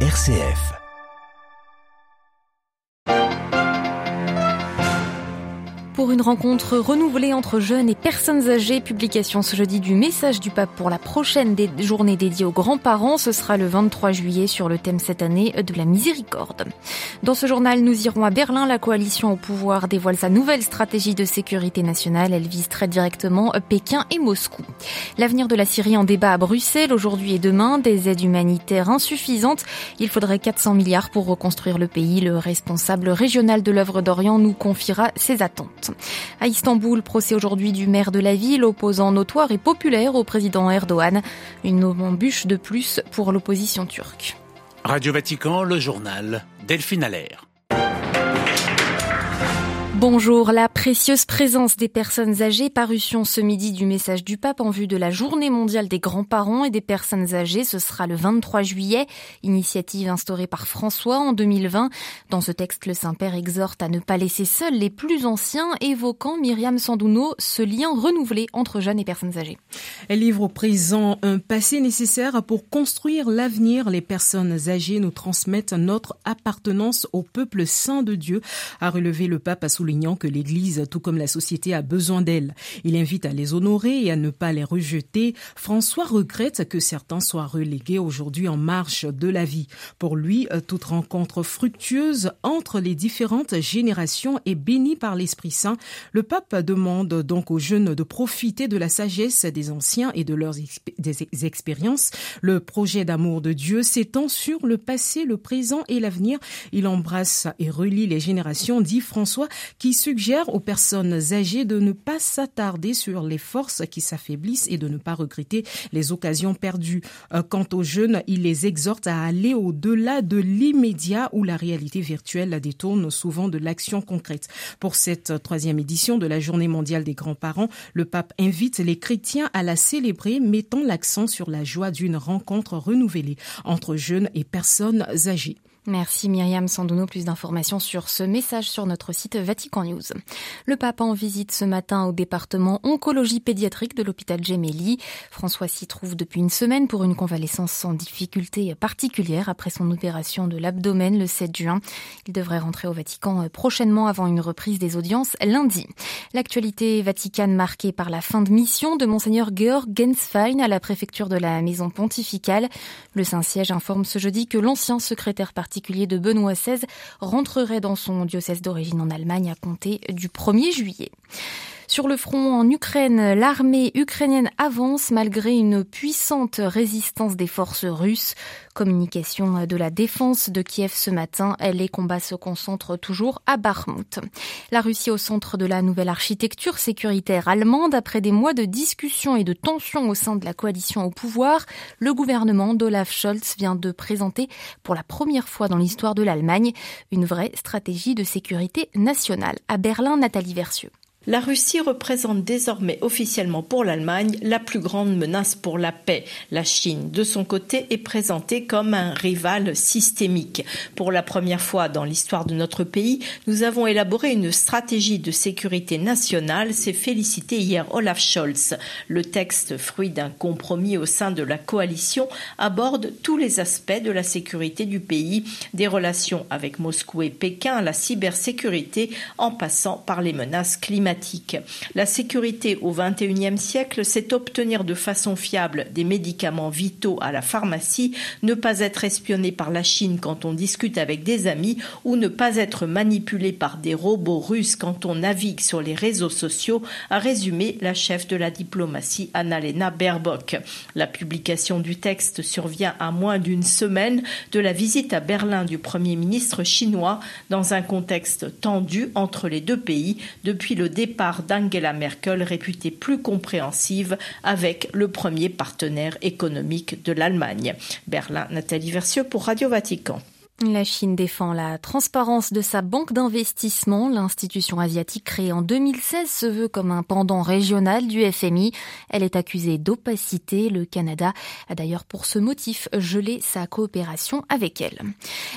RCF. Pour une rencontre renouvelée entre jeunes et personnes âgées. Publication ce jeudi du message du pape pour la prochaine des journée dédiée aux grands-parents. Ce sera le 23 juillet sur le thème cette année de la miséricorde. Dans ce journal, nous irons à Berlin. La coalition au pouvoir dévoile sa nouvelle stratégie de sécurité nationale. Elle vise très directement Pékin et Moscou. L'avenir de la Syrie en débat à Bruxelles aujourd'hui et demain. Des aides humanitaires insuffisantes. Il faudrait 400 milliards pour reconstruire le pays. Le responsable régional de l'œuvre d'Orient nous confiera ses attentes. À Istanbul, procès aujourd'hui du maire de la ville, opposant notoire et populaire au président Erdogan. Une embûche de plus pour l'opposition turque. Radio Vatican, le journal Delphine Allaire. Bonjour, la précieuse présence des personnes âgées, parution ce midi du message du pape en vue de la journée mondiale des grands-parents et des personnes âgées. Ce sera le 23 juillet, initiative instaurée par François en 2020. Dans ce texte, le Saint-Père exhorte à ne pas laisser seuls les plus anciens, évoquant Myriam Sandouno ce lien renouvelé entre jeunes et personnes âgées. Elle livre au présent un passé nécessaire pour construire l'avenir. Les personnes âgées nous transmettent notre appartenance au peuple saint de Dieu, a relevé le pape à souligner que l'Église, tout comme la société, a besoin d'elles. Il invite à les honorer et à ne pas les rejeter. François regrette que certains soient relégués aujourd'hui en marche de la vie. Pour lui, toute rencontre fructueuse entre les différentes générations est bénie par l'Esprit Saint. Le pape demande donc aux jeunes de profiter de la sagesse des anciens et de leurs des expériences. Le projet d'amour de Dieu s'étend sur le passé, le présent et l'avenir. Il embrasse et relie les générations, dit François, qui suggère aux personnes âgées de ne pas s'attarder sur les forces qui s'affaiblissent et de ne pas regretter les occasions perdues. Euh, quant aux jeunes, il les exhorte à aller au-delà de l'immédiat où la réalité virtuelle détourne souvent de l'action concrète. Pour cette troisième édition de la Journée mondiale des grands-parents, le pape invite les chrétiens à la célébrer, mettant l'accent sur la joie d'une rencontre renouvelée entre jeunes et personnes âgées. Merci Myriam Sandono. Plus d'informations sur ce message sur notre site Vatican News. Le pape en visite ce matin au département oncologie pédiatrique de l'hôpital Gemelli. François s'y trouve depuis une semaine pour une convalescence sans difficulté particulière après son opération de l'abdomen le 7 juin. Il devrait rentrer au Vatican prochainement avant une reprise des audiences lundi. L'actualité vaticane marquée par la fin de mission de monseigneur Georg Genswein à la préfecture de la maison pontificale. Le Saint-Siège informe ce jeudi que l'ancien secrétaire particulier de Benoît XVI rentrerait dans son diocèse d'origine en Allemagne à compter du 1er juillet. Sur le front en Ukraine, l'armée ukrainienne avance malgré une puissante résistance des forces russes. Communication de la défense de Kiev ce matin, les combats se concentrent toujours à Bakhmut. La Russie au centre de la nouvelle architecture sécuritaire allemande après des mois de discussions et de tensions au sein de la coalition au pouvoir, le gouvernement d'Olaf Scholz vient de présenter pour la première fois dans l'histoire de l'Allemagne une vraie stratégie de sécurité nationale. À Berlin, Nathalie Versieux. La Russie représente désormais officiellement pour l'Allemagne la plus grande menace pour la paix. La Chine, de son côté, est présentée comme un rival systémique. Pour la première fois dans l'histoire de notre pays, nous avons élaboré une stratégie de sécurité nationale, s'est félicité hier Olaf Scholz. Le texte, fruit d'un compromis au sein de la coalition, aborde tous les aspects de la sécurité du pays, des relations avec Moscou et Pékin, la cybersécurité, en passant par les menaces climatiques. La sécurité au XXIe siècle, c'est obtenir de façon fiable des médicaments vitaux à la pharmacie, ne pas être espionné par la Chine quand on discute avec des amis ou ne pas être manipulé par des robots russes quand on navigue sur les réseaux sociaux, a résumé la chef de la diplomatie Annalena Baerbock. La publication du texte survient à moins d'une semaine de la visite à Berlin du Premier ministre chinois dans un contexte tendu entre les deux pays depuis le début départ d'Angela Merkel réputée plus compréhensive avec le premier partenaire économique de l'Allemagne. Berlin, Nathalie Versieux pour Radio Vatican. La Chine défend la transparence de sa banque d'investissement. L'institution asiatique créée en 2016 se veut comme un pendant régional du FMI. Elle est accusée d'opacité. Le Canada a d'ailleurs pour ce motif gelé sa coopération avec elle.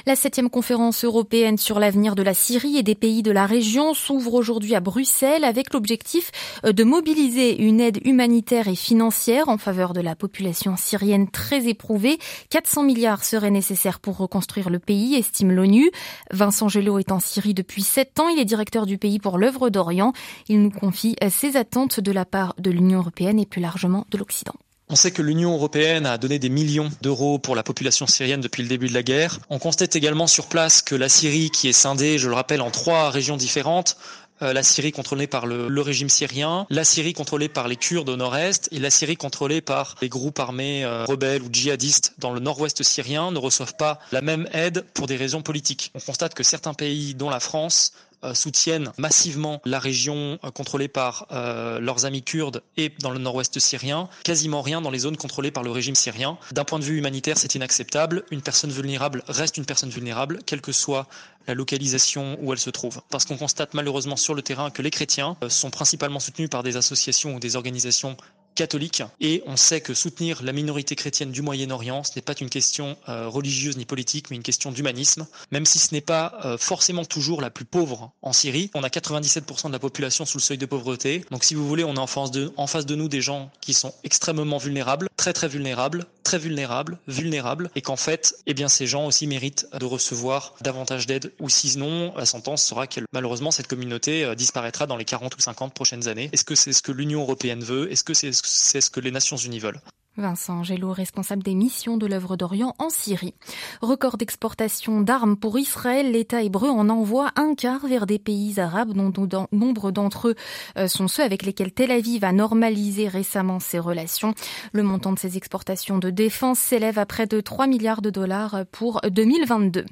La septième conférence européenne sur l'avenir de la Syrie et des pays de la région s'ouvre aujourd'hui à Bruxelles avec l'objectif de mobiliser une aide humanitaire et financière en faveur de la population syrienne très éprouvée. 400 milliards seraient nécessaires pour reconstruire le estime l'ONU. Vincent Gelot est en Syrie depuis sept ans. Il est directeur du pays pour l'œuvre d'Orient. Il nous confie ses attentes de la part de l'Union européenne et plus largement de l'Occident. On sait que l'Union européenne a donné des millions d'euros pour la population syrienne depuis le début de la guerre. On constate également sur place que la Syrie, qui est scindée, je le rappelle, en trois régions différentes, la Syrie contrôlée par le, régime syrien, la Syrie contrôlée par les Kurdes au nord-est et la Syrie contrôlée par les groupes armés euh, rebelles ou djihadistes dans le nord-ouest syrien ne reçoivent pas la même aide pour des raisons politiques. On constate que certains pays, dont la France, euh, soutiennent massivement la région euh, contrôlée par euh, leurs amis kurdes et dans le nord-ouest syrien, quasiment rien dans les zones contrôlées par le régime syrien. D'un point de vue humanitaire, c'est inacceptable. Une personne vulnérable reste une personne vulnérable, quelle que soit la localisation où elle se trouve. Parce qu'on constate malheureusement sur le terrain que les chrétiens sont principalement soutenus par des associations ou des organisations catholique. Et on sait que soutenir la minorité chrétienne du Moyen-Orient, ce n'est pas une question euh, religieuse ni politique, mais une question d'humanisme, même si ce n'est pas euh, forcément toujours la plus pauvre en Syrie. On a 97% de la population sous le seuil de pauvreté, donc si vous voulez, on a en face de, en face de nous des gens qui sont extrêmement vulnérables, très très vulnérables, très vulnérables, vulnérables, et qu'en fait, eh bien, ces gens aussi méritent de recevoir davantage d'aide, ou sinon, la sentence sera que malheureusement cette communauté euh, disparaîtra dans les 40 ou 50 prochaines années. Est-ce que c'est ce que l'Union européenne veut? Est-ce que c'est c'est ce que les Nations Unies veulent? Vincent Gélo, responsable des missions de l'œuvre d'Orient en Syrie. Record d'exportation d'armes pour Israël, l'État hébreu en envoie un quart vers des pays arabes, dont nombre d'entre eux euh, sont ceux avec lesquels Tel Aviv a normalisé récemment ses relations. Le montant de ces exportations de défense s'élève à près de 3 milliards de dollars pour 2022.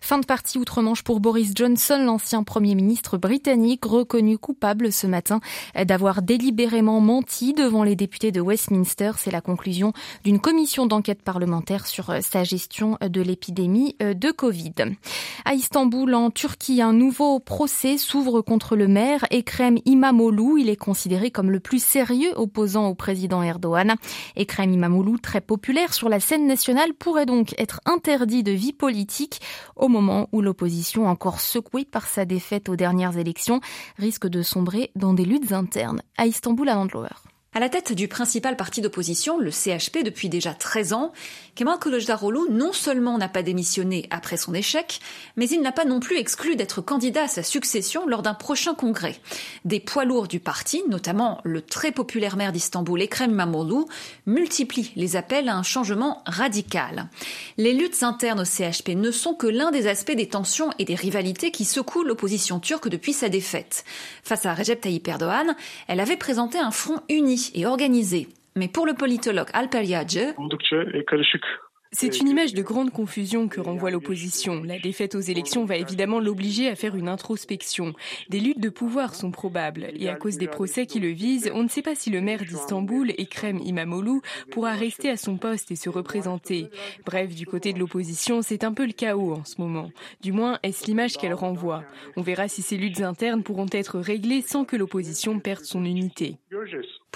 Fin de partie outre-Manche pour Boris Johnson, l'ancien Premier ministre britannique, reconnu coupable ce matin d'avoir délibérément menti devant les députés de Westminster. C'est la conclusion d'une commission d'enquête parlementaire sur euh, sa gestion euh, de l'épidémie euh, de Covid. À Istanbul, en Turquie, un nouveau procès s'ouvre contre le maire Ekrem Imamoglu. Il est considéré comme le plus sérieux opposant au président Erdogan. Ekrem Imamoglu, très populaire sur la scène nationale, pourrait donc être interdit de vie politique au moment où l'opposition, encore secouée par sa défaite aux dernières élections, risque de sombrer dans des luttes internes. À Istanbul, à Landlower. À la tête du principal parti d'opposition, le CHP, depuis déjà 13 ans, Kemal Kılıçdaroğlu non seulement n'a pas démissionné après son échec, mais il n'a pas non plus exclu d'être candidat à sa succession lors d'un prochain congrès. Des poids lourds du parti, notamment le très populaire maire d'Istanbul, Ekrem İmamoğlu, multiplient les appels à un changement radical. Les luttes internes au CHP ne sont que l'un des aspects des tensions et des rivalités qui secouent l'opposition turque depuis sa défaite. Face à Recep Tayyip Erdogan, elle avait présenté un front uni et organisée. Mais pour le politologue Alper c'est une image de grande confusion que renvoie l'opposition. La défaite aux élections va évidemment l'obliger à faire une introspection. Des luttes de pouvoir sont probables et à cause des procès qui le visent, on ne sait pas si le maire d'Istanbul, Ekrem Imamoglu, pourra rester à son poste et se représenter. Bref, du côté de l'opposition, c'est un peu le chaos en ce moment. Du moins, est-ce l'image qu'elle renvoie? On verra si ces luttes internes pourront être réglées sans que l'opposition perde son unité.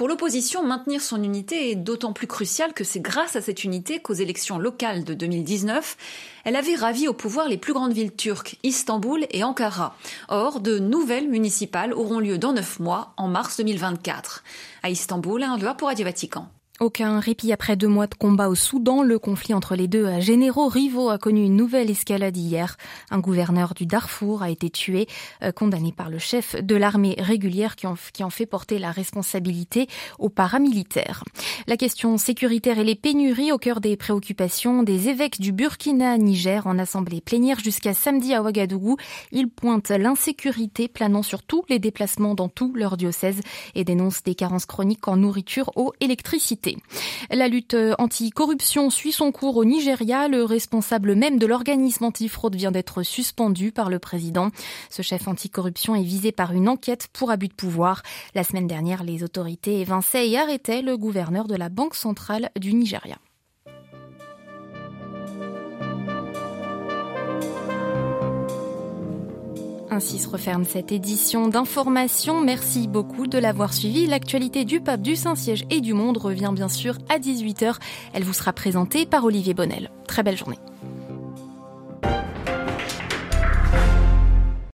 Pour l'opposition, maintenir son unité est d'autant plus crucial que c'est grâce à cette unité qu'aux élections locales de 2019, elle avait ravi au pouvoir les plus grandes villes turques, Istanbul et Ankara. Or, de nouvelles municipales auront lieu dans neuf mois, en mars 2024. À Istanbul, un loi pour Radio Vatican. Aucun répit après deux mois de combat au Soudan. Le conflit entre les deux généraux rivaux a connu une nouvelle escalade hier. Un gouverneur du Darfour a été tué, euh, condamné par le chef de l'armée régulière qui en, qui en fait porter la responsabilité aux paramilitaires. La question sécuritaire et les pénuries au cœur des préoccupations des évêques du Burkina Niger en assemblée plénière jusqu'à samedi à Ouagadougou. Ils pointent l'insécurité planant sur tous les déplacements dans tout leur diocèse et dénoncent des carences chroniques en nourriture, eau, électricité. La lutte anti-corruption suit son cours au Nigeria. Le responsable même de l'organisme anti-fraude vient d'être suspendu par le président. Ce chef anti-corruption est visé par une enquête pour abus de pouvoir. La semaine dernière, les autorités évinçaient et arrêtaient le gouverneur de la Banque centrale du Nigeria. Ainsi se referme cette édition d'information. Merci beaucoup de l'avoir suivi. L'actualité du pape, du Saint-Siège et du monde revient bien sûr à 18h. Elle vous sera présentée par Olivier Bonnel. Très belle journée.